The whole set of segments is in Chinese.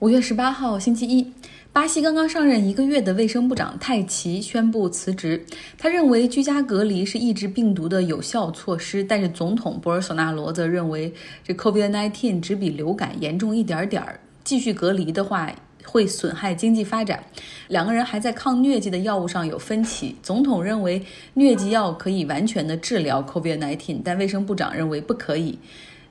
五月十八号，星期一，巴西刚刚上任一个月的卫生部长泰奇宣布辞职。他认为居家隔离是抑制病毒的有效措施，但是总统博尔索纳罗则认为这 COVID-19 只比流感严重一点点儿，继续隔离的话会损害经济发展。两个人还在抗疟疾的药物上有分歧。总统认为疟疾药可以完全的治疗 COVID-19，但卫生部长认为不可以。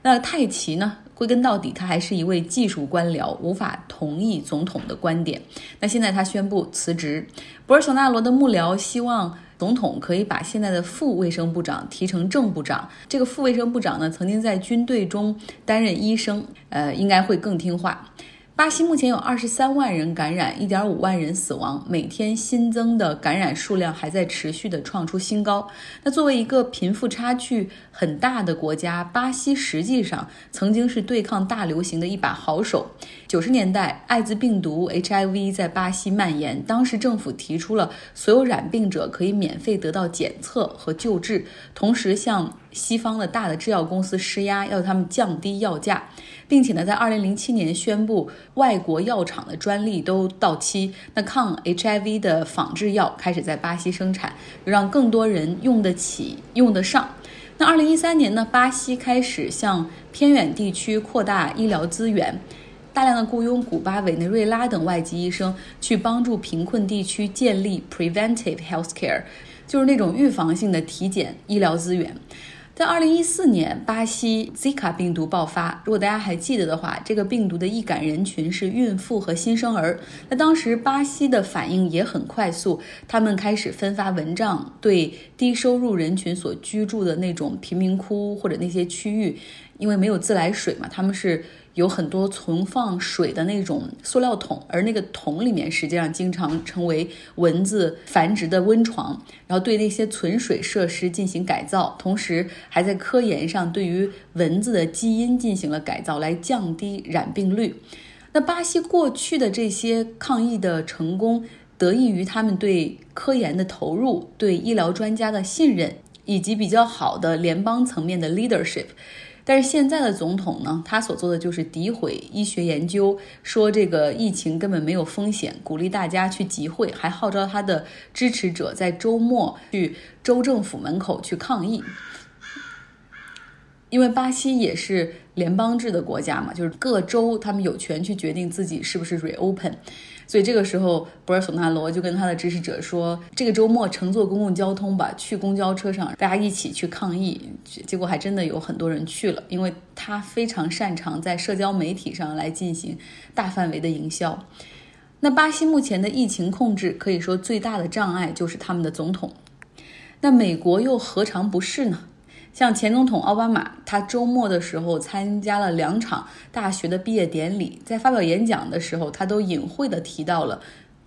那泰奇呢？归根到底，他还是一位技术官僚，无法同意总统的观点。那现在他宣布辞职。博尔索纳罗的幕僚希望总统可以把现在的副卫生部长提成正部长。这个副卫生部长呢，曾经在军队中担任医生，呃，应该会更听话。巴西目前有二十三万人感染，一点五万人死亡，每天新增的感染数量还在持续的创出新高。那作为一个贫富差距很大的国家，巴西实际上曾经是对抗大流行的一把好手。九十年代，艾滋病毒 HIV 在巴西蔓延，当时政府提出了所有染病者可以免费得到检测和救治，同时向西方的大的制药公司施压，要他们降低药价。并且呢，在二零零七年宣布外国药厂的专利都到期，那抗 HIV 的仿制药开始在巴西生产，让更多人用得起、用得上。那二零一三年呢，巴西开始向偏远地区扩大医疗资源，大量的雇佣古巴、委内瑞拉等外籍医生去帮助贫困地区建立 preventive healthcare，就是那种预防性的体检医疗资源。在二零一四年，巴西 Zika 病毒爆发。如果大家还记得的话，这个病毒的易感人群是孕妇和新生儿。那当时巴西的反应也很快速，他们开始分发蚊帐，对低收入人群所居住的那种贫民窟或者那些区域，因为没有自来水嘛，他们是。有很多存放水的那种塑料桶，而那个桶里面实际上经常成为蚊子繁殖的温床。然后对那些存水设施进行改造，同时还在科研上对于蚊子的基因进行了改造，来降低染病率。那巴西过去的这些抗疫的成功，得益于他们对科研的投入、对医疗专家的信任，以及比较好的联邦层面的 leadership。但是现在的总统呢，他所做的就是诋毁医学研究，说这个疫情根本没有风险，鼓励大家去集会，还号召他的支持者在周末去州政府门口去抗议。因为巴西也是联邦制的国家嘛，就是各州他们有权去决定自己是不是 reopen。所以这个时候，博尔索纳罗就跟他的支持者说：“这个周末乘坐公共交通吧，去公交车上，大家一起去抗议。”结果还真的有很多人去了，因为他非常擅长在社交媒体上来进行大范围的营销。那巴西目前的疫情控制，可以说最大的障碍就是他们的总统。那美国又何尝不是呢？像前总统奥巴马，他周末的时候参加了两场大学的毕业典礼，在发表演讲的时候，他都隐晦的提到了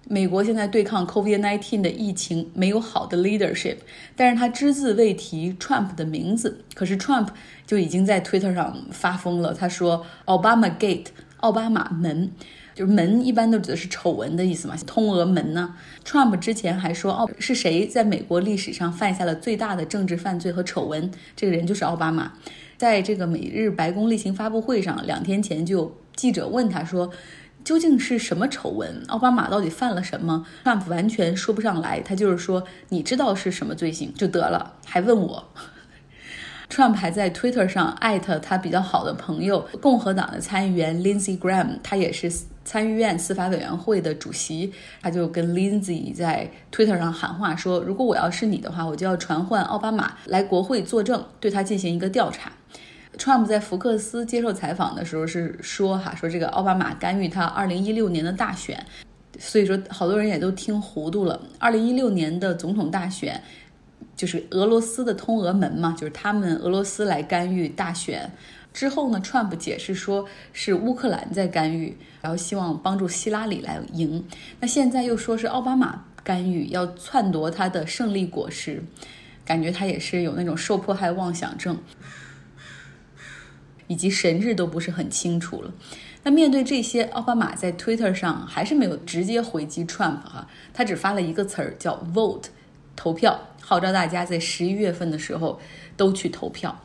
美国现在对抗 COVID-19 的疫情没有好的 leadership，但是他只字未提 Trump 的名字，可是 Trump 就已经在 Twitter 上发疯了，他说奥巴马 Gate，奥巴马门。就是门一般都指的是丑闻的意思嘛，通俄门呢？Trump 之前还说，奥是谁在美国历史上犯下了最大的政治犯罪和丑闻？这个人就是奥巴马。在这个每日白宫例行发布会上，两天前就有记者问他说，究竟是什么丑闻？奥巴马到底犯了什么？Trump 完全说不上来，他就是说，你知道是什么罪行就得了，还问我。Trump 还在 Twitter 上艾特他比较好的朋友，共和党的参议员 Lindsey Graham，他也是参议院司法委员会的主席。他就跟 Lindsey 在 Twitter 上喊话说：“如果我要是你的话，我就要传唤奥巴马来国会作证，对他进行一个调查。”Trump 在福克斯接受采访的时候是说：“哈，说这个奥巴马干预他2016年的大选，所以说好多人也都听糊涂了。2016年的总统大选。”就是俄罗斯的通俄门嘛，就是他们俄罗斯来干预大选之后呢，Trump 解释说是乌克兰在干预，然后希望帮助希拉里来赢。那现在又说是奥巴马干预，要篡夺他的胜利果实，感觉他也是有那种受迫害妄想症，以及神志都不是很清楚了。那面对这些，奥巴马在 Twitter 上还是没有直接回击 Trump 哈，他只发了一个词儿叫 vote。投票号召大家在十一月份的时候都去投票。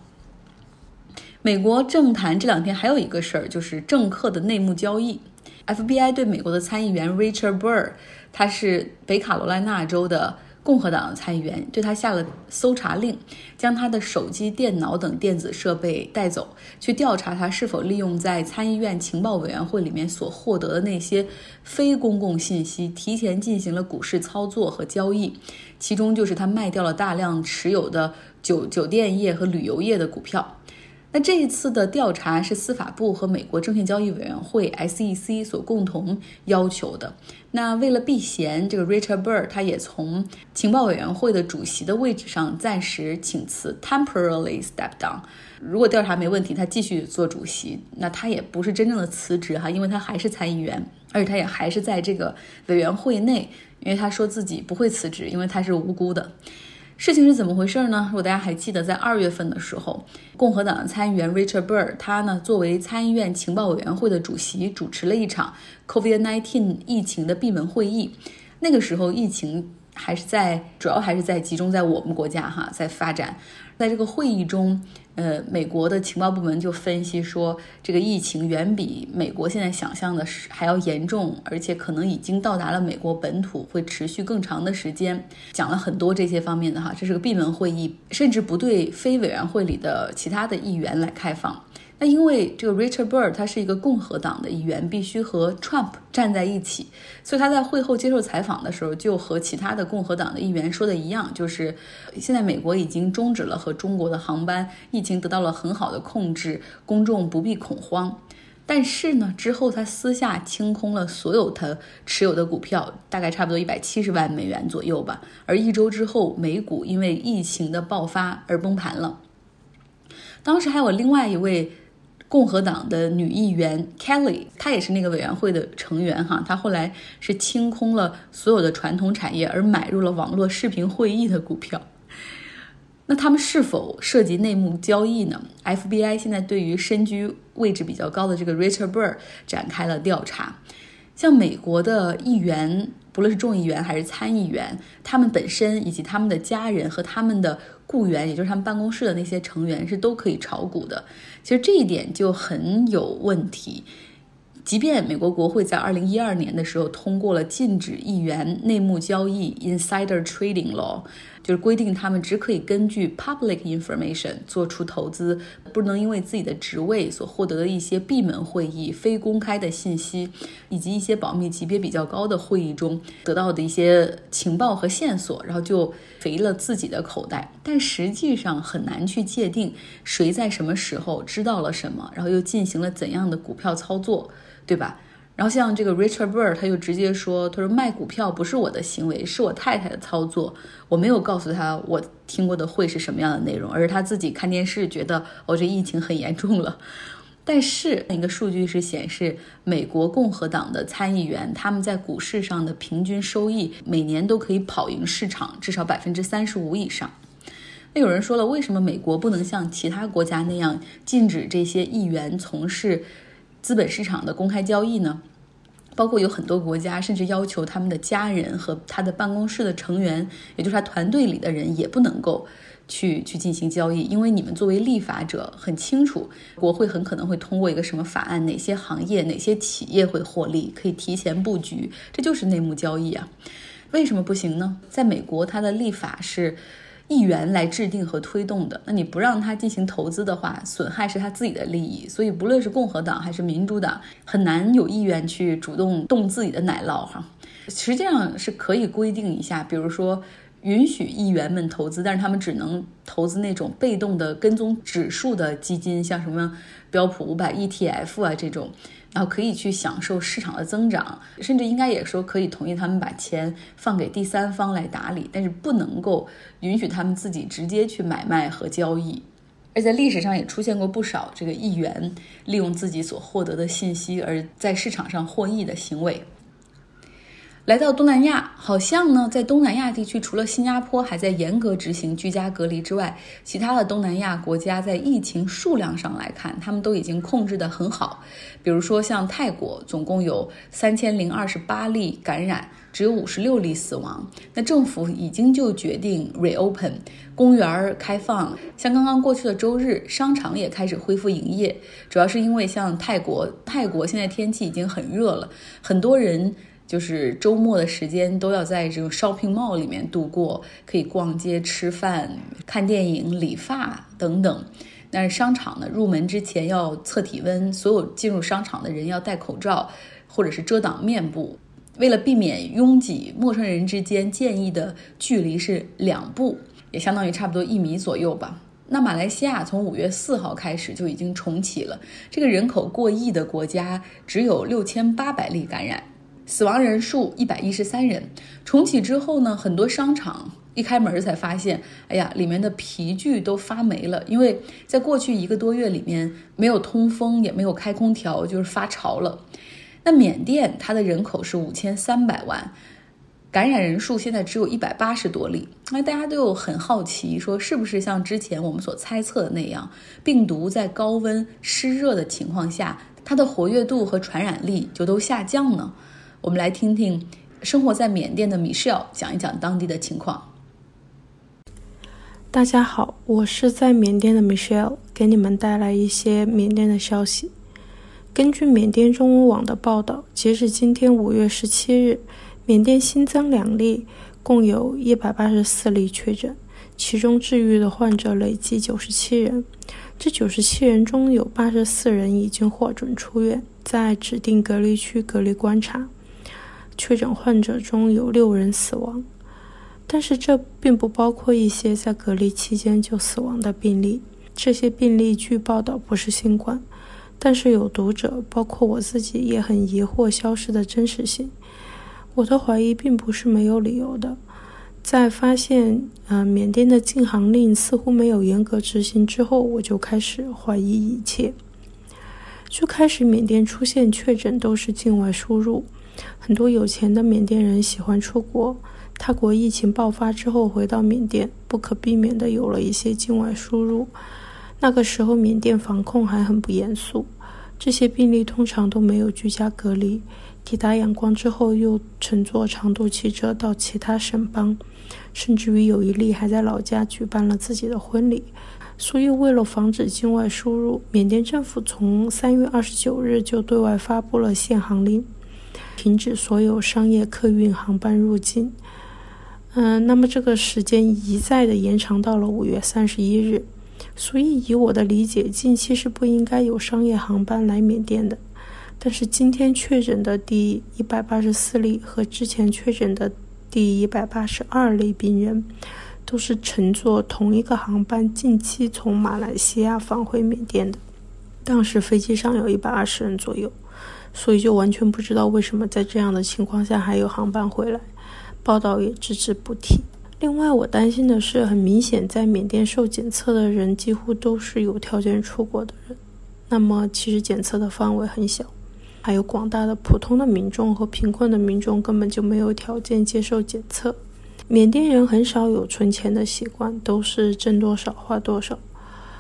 美国政坛这两天还有一个事儿，就是政客的内幕交易。FBI 对美国的参议员 Richard Burr，他是北卡罗来纳州的。共和党参议员对他下了搜查令，将他的手机、电脑等电子设备带走，去调查他是否利用在参议院情报委员会里面所获得的那些非公共信息，提前进行了股市操作和交易，其中就是他卖掉了大量持有的酒酒店业和旅游业的股票。那这一次的调查是司法部和美国证券交易委员会 （SEC） 所共同要求的。那为了避嫌，这个 Richard Burr 他也从情报委员会的主席的位置上暂时请辞 （temporarily step down）。如果调查没问题，他继续做主席。那他也不是真正的辞职哈，因为他还是参议员，而且他也还是在这个委员会内，因为他说自己不会辞职，因为他是无辜的。事情是怎么回事呢？如果大家还记得，在二月份的时候，共和党的参议员 Richard Burr，他呢作为参议院情报委员会的主席，主持了一场 COVID-19 疫情的闭门会议。那个时候，疫情还是在，主要还是在集中在我们国家哈，在发展。在这个会议中。呃，美国的情报部门就分析说，这个疫情远比美国现在想象的是还要严重，而且可能已经到达了美国本土，会持续更长的时间。讲了很多这些方面的哈，这是个闭门会议，甚至不对非委员会里的其他的议员来开放。那因为这个 Richard Burr 他是一个共和党的议员，必须和 Trump 站在一起，所以他在会后接受采访的时候，就和其他的共和党的议员说的一样，就是现在美国已经终止了和中国的航班，疫情得到了很好的控制，公众不必恐慌。但是呢，之后他私下清空了所有他持有的股票，大概差不多一百七十万美元左右吧。而一周之后，美股因为疫情的爆发而崩盘了。当时还有另外一位。共和党的女议员 Kelly，她也是那个委员会的成员哈。她后来是清空了所有的传统产业，而买入了网络视频会议的股票。那他们是否涉及内幕交易呢？FBI 现在对于身居位置比较高的这个 Richard Burr 展开了调查。像美国的议员，不论是众议员还是参议员，他们本身以及他们的家人和他们的。雇员，也就是他们办公室的那些成员是都可以炒股的。其实这一点就很有问题。即便美国国会在二零一二年的时候通过了禁止议员内幕交易 （Insider Trading Law）。就是规定他们只可以根据 public information 做出投资，不能因为自己的职位所获得的一些闭门会议、非公开的信息，以及一些保密级别比较高的会议中得到的一些情报和线索，然后就肥了自己的口袋。但实际上很难去界定谁在什么时候知道了什么，然后又进行了怎样的股票操作，对吧？然后像这个 Richard Burr，他就直接说：“他说卖股票不是我的行为，是我太太的操作。我没有告诉他我听过的会是什么样的内容，而是他自己看电视觉得哦，这疫情很严重了。但是一个数据是显示，美国共和党的参议员他们在股市上的平均收益每年都可以跑赢市场至少百分之三十五以上。那有人说了，为什么美国不能像其他国家那样禁止这些议员从事？”资本市场的公开交易呢，包括有很多国家甚至要求他们的家人和他的办公室的成员，也就是他团队里的人也不能够去去进行交易，因为你们作为立法者很清楚，国会很可能会通过一个什么法案，哪些行业、哪些企业会获利，可以提前布局，这就是内幕交易啊。为什么不行呢？在美国，它的立法是。议员来制定和推动的，那你不让他进行投资的话，损害是他自己的利益。所以，不论是共和党还是民主党，很难有意愿去主动动自己的奶酪哈。实际上是可以规定一下，比如说允许议员们投资，但是他们只能投资那种被动的跟踪指数的基金，像什么标普五百 ETF 啊这种。然后可以去享受市场的增长，甚至应该也说可以同意他们把钱放给第三方来打理，但是不能够允许他们自己直接去买卖和交易。而在历史上也出现过不少这个议员利用自己所获得的信息而在市场上获益的行为。来到东南亚，好像呢，在东南亚地区，除了新加坡还在严格执行居家隔离之外，其他的东南亚国家在疫情数量上来看，他们都已经控制得很好。比如说像泰国，总共有三千零二十八例感染，只有五十六例死亡。那政府已经就决定 reopen 公园开放，像刚刚过去的周日，商场也开始恢复营业。主要是因为像泰国，泰国现在天气已经很热了，很多人。就是周末的时间都要在这种 shopping mall 里面度过，可以逛街、吃饭、看电影、理发等等。但是商场呢，入门之前要测体温，所有进入商场的人要戴口罩，或者是遮挡面部。为了避免拥挤，陌生人之间建议的距离是两步，也相当于差不多一米左右吧。那马来西亚从五月四号开始就已经重启了，这个人口过亿的国家只有六千八百例感染。死亡人数一百一十三人。重启之后呢，很多商场一开门才发现，哎呀，里面的皮具都发霉了，因为在过去一个多月里面没有通风，也没有开空调，就是发潮了。那缅甸它的人口是五千三百万，感染人数现在只有一百八十多例。那大家都有很好奇，说是不是像之前我们所猜测的那样，病毒在高温湿热的情况下，它的活跃度和传染力就都下降呢？我们来听听生活在缅甸的 Michelle 讲一讲当地的情况。大家好，我是在缅甸的 Michelle，给你们带来一些缅甸的消息。根据缅甸中文网的报道，截止今天五月十七日，缅甸新增两例，共有一百八十四例确诊，其中治愈的患者累计九十七人。这九十七人中有八十四人已经获准出院，在指定隔离区隔离观察。确诊患者中有六人死亡，但是这并不包括一些在隔离期间就死亡的病例。这些病例据报道不是新冠，但是有读者，包括我自己，也很疑惑消失的真实性。我的怀疑并不是没有理由的。在发现，呃，缅甸的禁航令似乎没有严格执行之后，我就开始怀疑一切。最开始，缅甸出现确诊都是境外输入。很多有钱的缅甸人喜欢出国，他国疫情爆发之后回到缅甸，不可避免的有了一些境外输入。那个时候缅甸防控还很不严肃，这些病例通常都没有居家隔离，抵达仰光之后又乘坐长途汽车到其他省邦，甚至于有一例还在老家举办了自己的婚礼。所以为了防止境外输入，缅甸政府从三月二十九日就对外发布了限航令。停止所有商业客运航班入境。嗯，那么这个时间一再的延长到了五月三十一日。所以以我的理解，近期是不应该有商业航班来缅甸的。但是今天确诊的第一百八十四例和之前确诊的第一百八十二例病人，都是乘坐同一个航班近期从马来西亚返回缅甸的。当时飞机上有一百二十人左右。所以就完全不知道为什么在这样的情况下还有航班回来，报道也只字不提。另外，我担心的是，很明显在缅甸受检测的人几乎都是有条件出国的人，那么其实检测的范围很小，还有广大的普通的民众和贫困的民众根本就没有条件接受检测。缅甸人很少有存钱的习惯，都是挣多少花多少，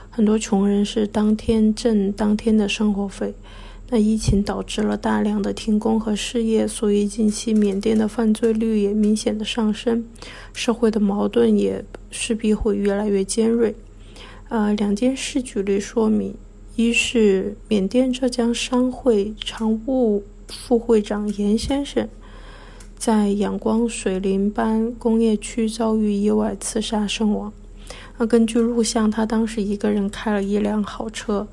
很多穷人是当天挣当天的生活费。那疫情导致了大量的停工和失业，所以近期缅甸的犯罪率也明显的上升，社会的矛盾也势必会越来越尖锐。呃，两件事举例说明：一是缅甸浙江商会常务副会长严先生在仰光水林班工业区遭遇意外刺杀身亡。那根据录像，他当时一个人开了一辆好车。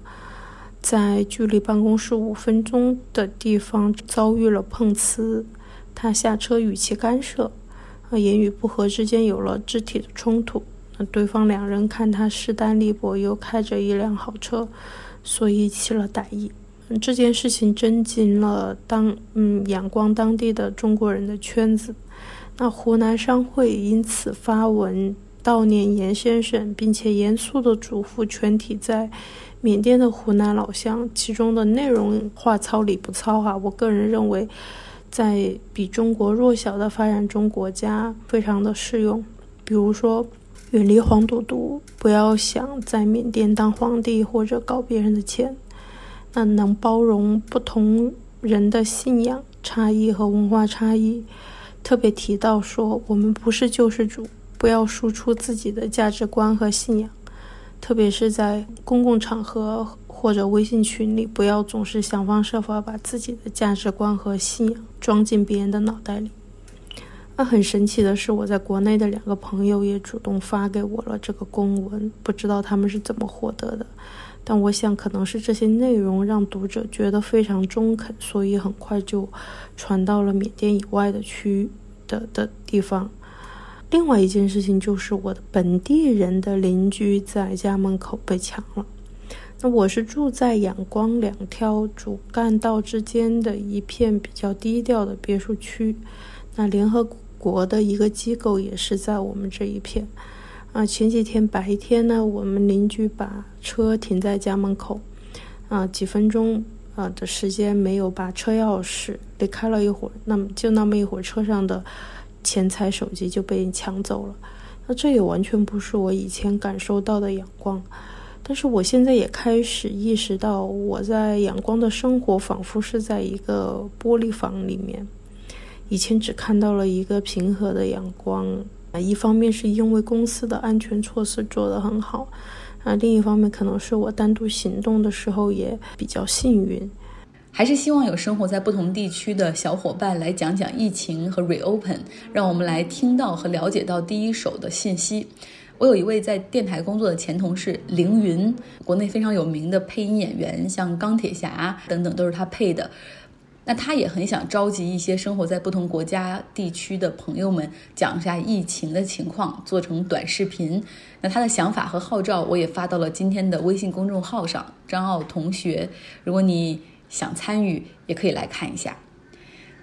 在距离办公室五分钟的地方遭遇了碰瓷，他下车与其干涉，和言语不合之间有了肢体的冲突。那对方两人看他势单力薄，又开着一辆好车，所以起了歹意。这件事情震惊了当嗯仰光当地的中国人的圈子。那湖南商会因此发文悼念严先生，并且严肃地嘱咐全体在。缅甸的湖南老乡，其中的内容话糙理不糙哈。我个人认为，在比中国弱小的发展中国家非常的适用。比如说，远离黄赌毒，不要想在缅甸当皇帝或者搞别人的钱。那能包容不同人的信仰差异和文化差异。特别提到说，我们不是救世主，不要输出自己的价值观和信仰，特别是在公共场合或者微信群里，不要总是想方设法把自己的价值观和信仰装进别人的脑袋里。那很神奇的是，我在国内的两个朋友也主动发给我了这个公文，不知道他们是怎么获得的。但我想，可能是这些内容让读者觉得非常中肯，所以很快就传到了缅甸以外的区的的地方。另外一件事情就是，我的本地人的邻居在家门口被抢了。那我是住在仰光两条主干道之间的一片比较低调的别墅区。那联合国的一个机构也是在我们这一片。啊，前几天白天呢，我们邻居把车停在家门口，啊，几分钟啊的时间没有把车钥匙，离开了一会儿，那么就那么一会儿，车上的钱财、手机就被抢走了。那这也完全不是我以前感受到的阳光，但是我现在也开始意识到，我在阳光的生活仿佛是在一个玻璃房里面，以前只看到了一个平和的阳光。啊，一方面是因为公司的安全措施做得很好，啊，另一方面可能是我单独行动的时候也比较幸运。还是希望有生活在不同地区的小伙伴来讲讲疫情和 reopen，让我们来听到和了解到第一手的信息。我有一位在电台工作的前同事凌云，国内非常有名的配音演员，像钢铁侠等等都是他配的。那他也很想召集一些生活在不同国家地区的朋友们，讲一下疫情的情况，做成短视频。那他的想法和号召，我也发到了今天的微信公众号上。张奥同学，如果你想参与，也可以来看一下。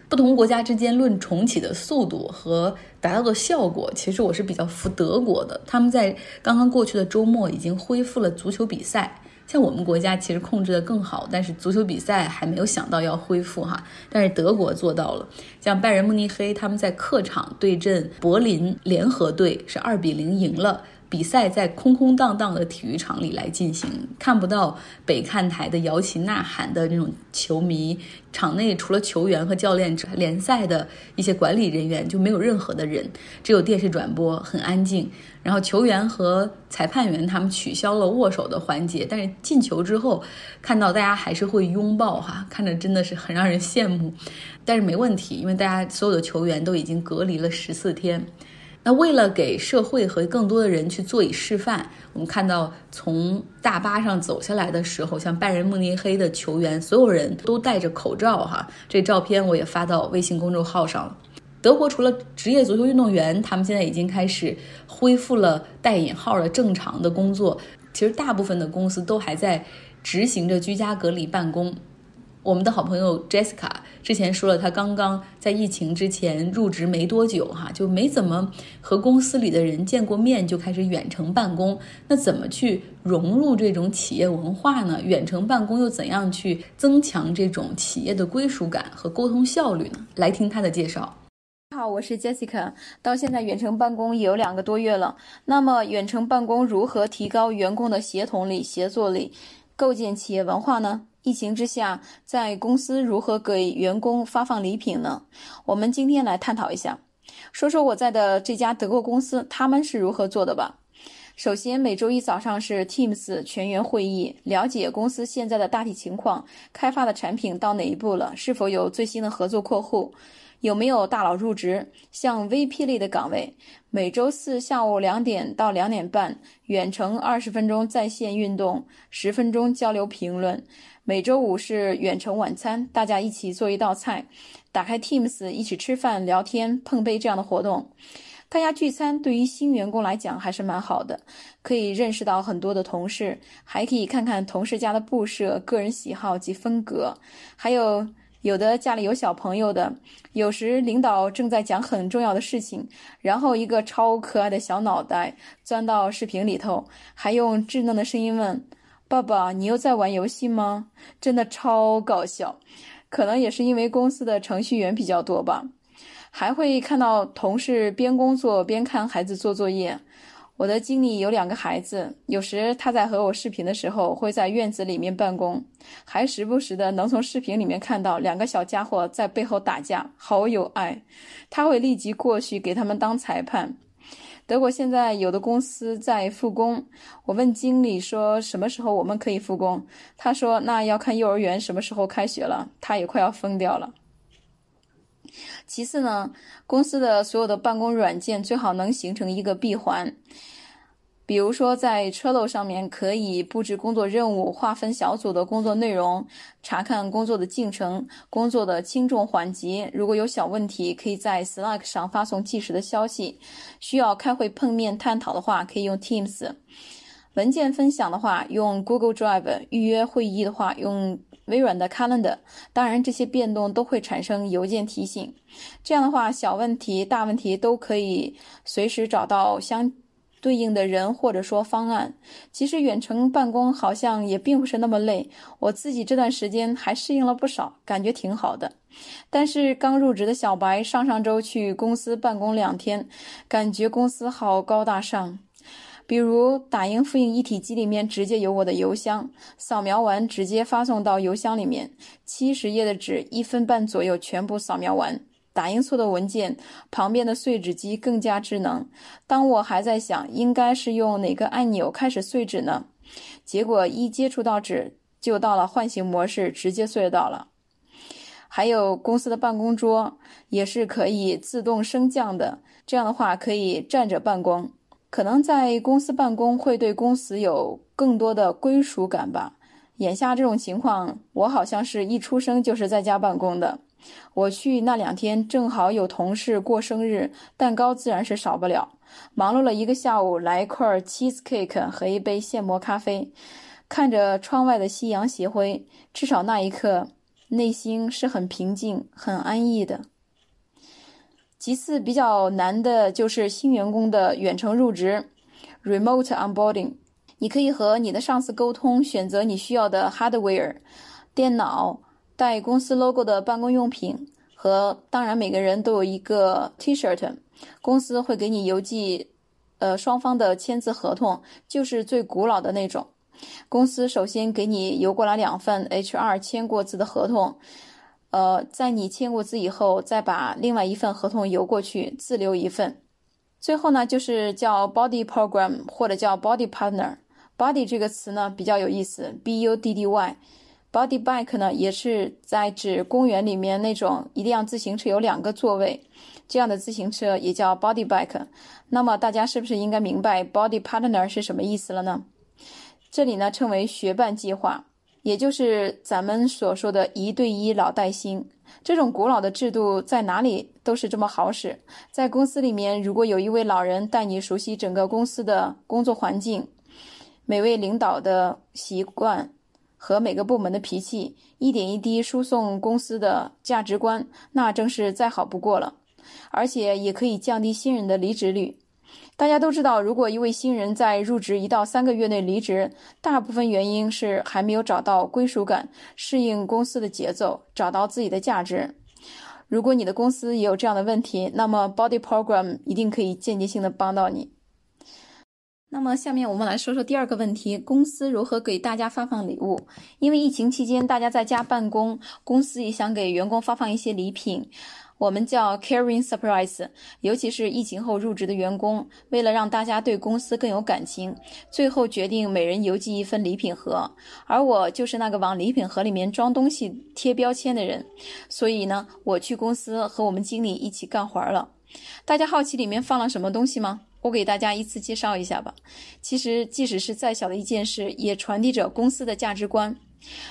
不同国家之间论重启的速度和达到的效果，其实我是比较服德国的。他们在刚刚过去的周末已经恢复了足球比赛。像我们国家其实控制的更好，但是足球比赛还没有想到要恢复哈。但是德国做到了，像拜仁慕尼黑他们在客场对阵柏林联合队是二比零赢了。比赛在空空荡荡的体育场里来进行，看不到北看台的摇旗呐喊的那种球迷。场内除了球员和教练，联赛的一些管理人员就没有任何的人，只有电视转播，很安静。然后球员和裁判员他们取消了握手的环节，但是进球之后，看到大家还是会拥抱哈，看着真的是很让人羡慕。但是没问题，因为大家所有的球员都已经隔离了十四天。那为了给社会和更多的人去做以示范，我们看到从大巴上走下来的时候，像拜仁慕尼黑的球员，所有人都戴着口罩哈。这照片我也发到微信公众号上了。德国除了职业足球运动员，他们现在已经开始恢复了带引号的正常的工作。其实大部分的公司都还在执行着居家隔离办公。我们的好朋友 Jessica 之前说了，她刚刚在疫情之前入职没多久，哈，就没怎么和公司里的人见过面，就开始远程办公。那怎么去融入这种企业文化呢？远程办公又怎样去增强这种企业的归属感和沟通效率呢？来听她的介绍。好，我是 Jessica，到现在远程办公也有两个多月了。那么远程办公如何提高员工的协同力、协作力，构建企业文化呢？疫情之下，在公司如何给员工发放礼品呢？我们今天来探讨一下，说说我在的这家德国公司他们是如何做的吧。首先，每周一早上是 Teams 全员会议，了解公司现在的大体情况，开发的产品到哪一步了，是否有最新的合作客户。有没有大佬入职？像 VP 类的岗位，每周四下午两点到两点半，远程二十分钟在线运动，十分钟交流评论。每周五是远程晚餐，大家一起做一道菜，打开 Teams 一起吃饭、聊天、碰杯这样的活动。大家聚餐对于新员工来讲还是蛮好的，可以认识到很多的同事，还可以看看同事家的布设、个人喜好及风格，还有。有的家里有小朋友的，有时领导正在讲很重要的事情，然后一个超可爱的小脑袋钻到视频里头，还用稚嫩的声音问：“爸爸，你又在玩游戏吗？”真的超搞笑。可能也是因为公司的程序员比较多吧。还会看到同事边工作边看孩子做作业。我的经理有两个孩子，有时他在和我视频的时候会在院子里面办公，还时不时的能从视频里面看到两个小家伙在背后打架，好有爱。他会立即过去给他们当裁判。德国现在有的公司在复工，我问经理说什么时候我们可以复工，他说那要看幼儿园什么时候开学了，他也快要疯掉了。其次呢，公司的所有的办公软件最好能形成一个闭环。比如说，在 Trello 上面可以布置工作任务，划分小组的工作内容，查看工作的进程、工作的轻重缓急。如果有小问题，可以在 Slack 上发送即时的消息。需要开会碰面探讨的话，可以用 Teams。文件分享的话，用 Google Drive。预约会议的话，用微软的 Calendar。当然，这些变动都会产生邮件提醒。这样的话，小问题、大问题都可以随时找到相。对应的人或者说方案，其实远程办公好像也并不是那么累。我自己这段时间还适应了不少，感觉挺好的。但是刚入职的小白上上周去公司办公两天，感觉公司好高大上。比如打印复印一体机里面直接有我的邮箱，扫描完直接发送到邮箱里面，七十页的纸一分半左右全部扫描完。打印错的文件，旁边的碎纸机更加智能。当我还在想应该是用哪个按钮开始碎纸呢，结果一接触到纸就到了唤醒模式，直接碎到了。还有公司的办公桌也是可以自动升降的，这样的话可以站着办公。可能在公司办公会对公司有更多的归属感吧。眼下这种情况，我好像是一出生就是在家办公的。我去那两天正好有同事过生日，蛋糕自然是少不了。忙碌了一个下午，来一块 cheese cake 和一杯现磨咖啡，看着窗外的夕阳斜晖，至少那一刻内心是很平静、很安逸的。其次比较难的就是新员工的远程入职，remote onboarding。你可以和你的上司沟通，选择你需要的 hardware，电脑。带公司 logo 的办公用品和当然每个人都有一个 T-shirt，公司会给你邮寄，呃双方的签字合同，就是最古老的那种。公司首先给你邮过来两份 HR 签过字的合同，呃，在你签过字以后，再把另外一份合同邮过去，自留一份。最后呢，就是叫 Body Program 或者叫 Body Partner。Body 这个词呢比较有意思，B-U-D-D-Y。Body bike 呢，也是在指公园里面那种一辆自行车有两个座位这样的自行车，也叫 body bike。那么大家是不是应该明白 body partner 是什么意思了呢？这里呢称为学伴计划，也就是咱们所说的一对一老带新。这种古老的制度在哪里都是这么好使。在公司里面，如果有一位老人带你熟悉整个公司的工作环境，每位领导的习惯。和每个部门的脾气一点一滴输送公司的价值观，那正是再好不过了，而且也可以降低新人的离职率。大家都知道，如果一位新人在入职一到三个月内离职，大部分原因是还没有找到归属感，适应公司的节奏，找到自己的价值。如果你的公司也有这样的问题，那么 Body Program 一定可以间接性的帮到你。那么，下面我们来说说第二个问题：公司如何给大家发放礼物？因为疫情期间大家在家办公，公司也想给员工发放一些礼品，我们叫 caring surprise。尤其是疫情后入职的员工，为了让大家对公司更有感情，最后决定每人邮寄一份礼品盒。而我就是那个往礼品盒里面装东西、贴标签的人，所以呢，我去公司和我们经理一起干活了。大家好奇里面放了什么东西吗？我给大家依次介绍一下吧。其实，即使是再小的一件事，也传递着公司的价值观。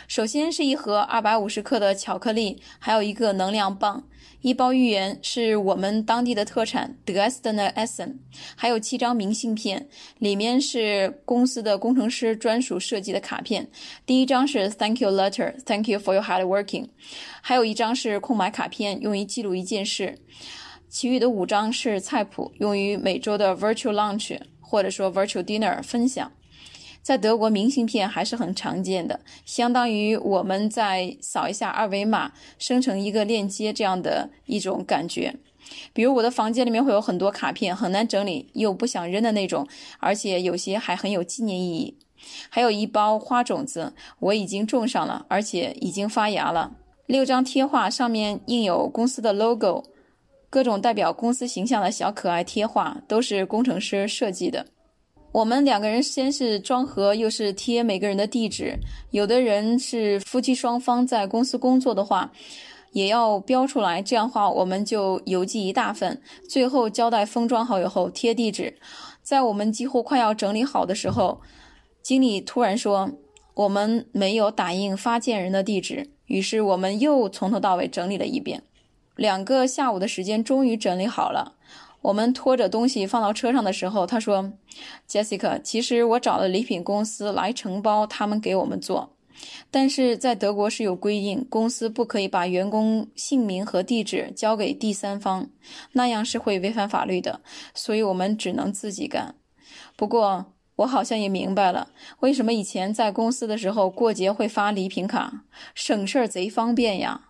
首先是一盒二百五十克的巧克力，还有一个能量棒，一包芋圆是我们当地的特产德斯的 Essen，还有七张明信片，里面是公司的工程师专属设计的卡片。第一张是 Thank you letter，Thank you for your hard working，还有一张是空白卡片，用于记录一件事。其余的五张是菜谱，用于每周的 virtual lunch 或者说 virtual dinner 分享。在德国，明信片还是很常见的，相当于我们在扫一下二维码，生成一个链接这样的一种感觉。比如我的房间里面会有很多卡片，很难整理又不想扔的那种，而且有些还很有纪念意义。还有一包花种子，我已经种上了，而且已经发芽了。六张贴画上面印有公司的 logo，各种代表公司形象的小可爱贴画都是工程师设计的。我们两个人先是装盒，又是贴每个人的地址。有的人是夫妻双方在公司工作的话。也要标出来，这样的话我们就邮寄一大份。最后胶带封装好以后贴地址。在我们几乎快要整理好的时候，经理突然说我们没有打印发件人的地址。于是我们又从头到尾整理了一遍。两个下午的时间终于整理好了。我们拖着东西放到车上的时候，他说：“Jessica，其实我找了礼品公司来承包，他们给我们做。”但是在德国是有规定，公司不可以把员工姓名和地址交给第三方，那样是会违反法律的，所以我们只能自己干。不过我好像也明白了，为什么以前在公司的时候过节会发礼品卡，省事儿贼方便呀。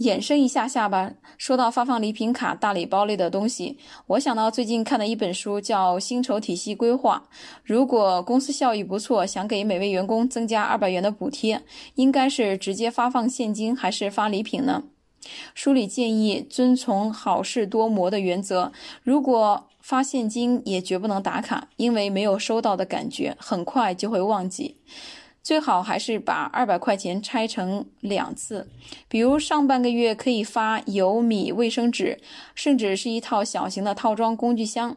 延伸一下下吧。说到发放礼品卡、大礼包类的东西，我想到最近看的一本书叫《薪酬体系规划》。如果公司效益不错，想给每位员工增加二百元的补贴，应该是直接发放现金还是发礼品呢？书里建议遵从好事多磨的原则。如果发现金，也绝不能打卡，因为没有收到的感觉，很快就会忘记。最好还是把二百块钱拆成两次，比如上半个月可以发油、米、卫生纸，甚至是一套小型的套装工具箱；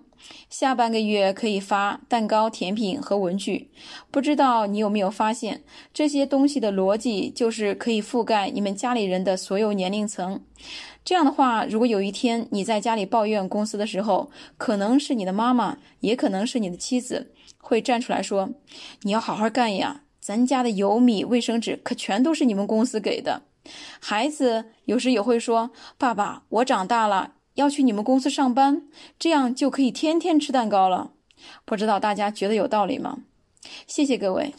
下半个月可以发蛋糕、甜品和文具。不知道你有没有发现，这些东西的逻辑就是可以覆盖你们家里人的所有年龄层。这样的话，如果有一天你在家里抱怨公司的时候，可能是你的妈妈，也可能是你的妻子，会站出来说：“你要好好干呀。”咱家的油米、卫生纸可全都是你们公司给的。孩子有时也会说：“爸爸，我长大了要去你们公司上班，这样就可以天天吃蛋糕了。”不知道大家觉得有道理吗？谢谢各位。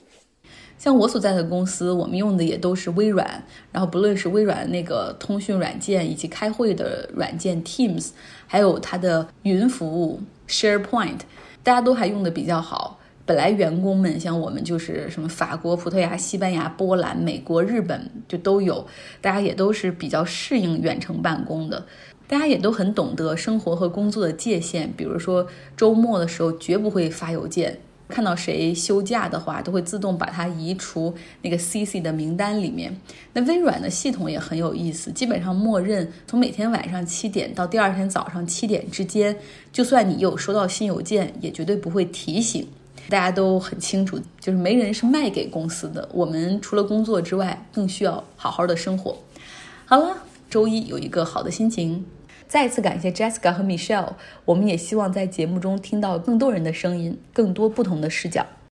像我所在的公司，我们用的也都是微软，然后不论是微软那个通讯软件，以及开会的软件 Teams，还有它的云服务 SharePoint，大家都还用的比较好。本来员工们像我们就是什么法国、葡萄牙、西班牙、波兰、美国、日本就都有，大家也都是比较适应远程办公的，大家也都很懂得生活和工作的界限。比如说周末的时候绝不会发邮件，看到谁休假的话，都会自动把它移除那个 CC 的名单里面。那微软的系统也很有意思，基本上默认从每天晚上七点到第二天早上七点之间，就算你有收到新邮件，也绝对不会提醒。大家都很清楚，就是没人是卖给公司的。我们除了工作之外，更需要好好的生活。好了，周一有一个好的心情。再次感谢 Jessica 和 Michelle，我们也希望在节目中听到更多人的声音，更多不同的视角。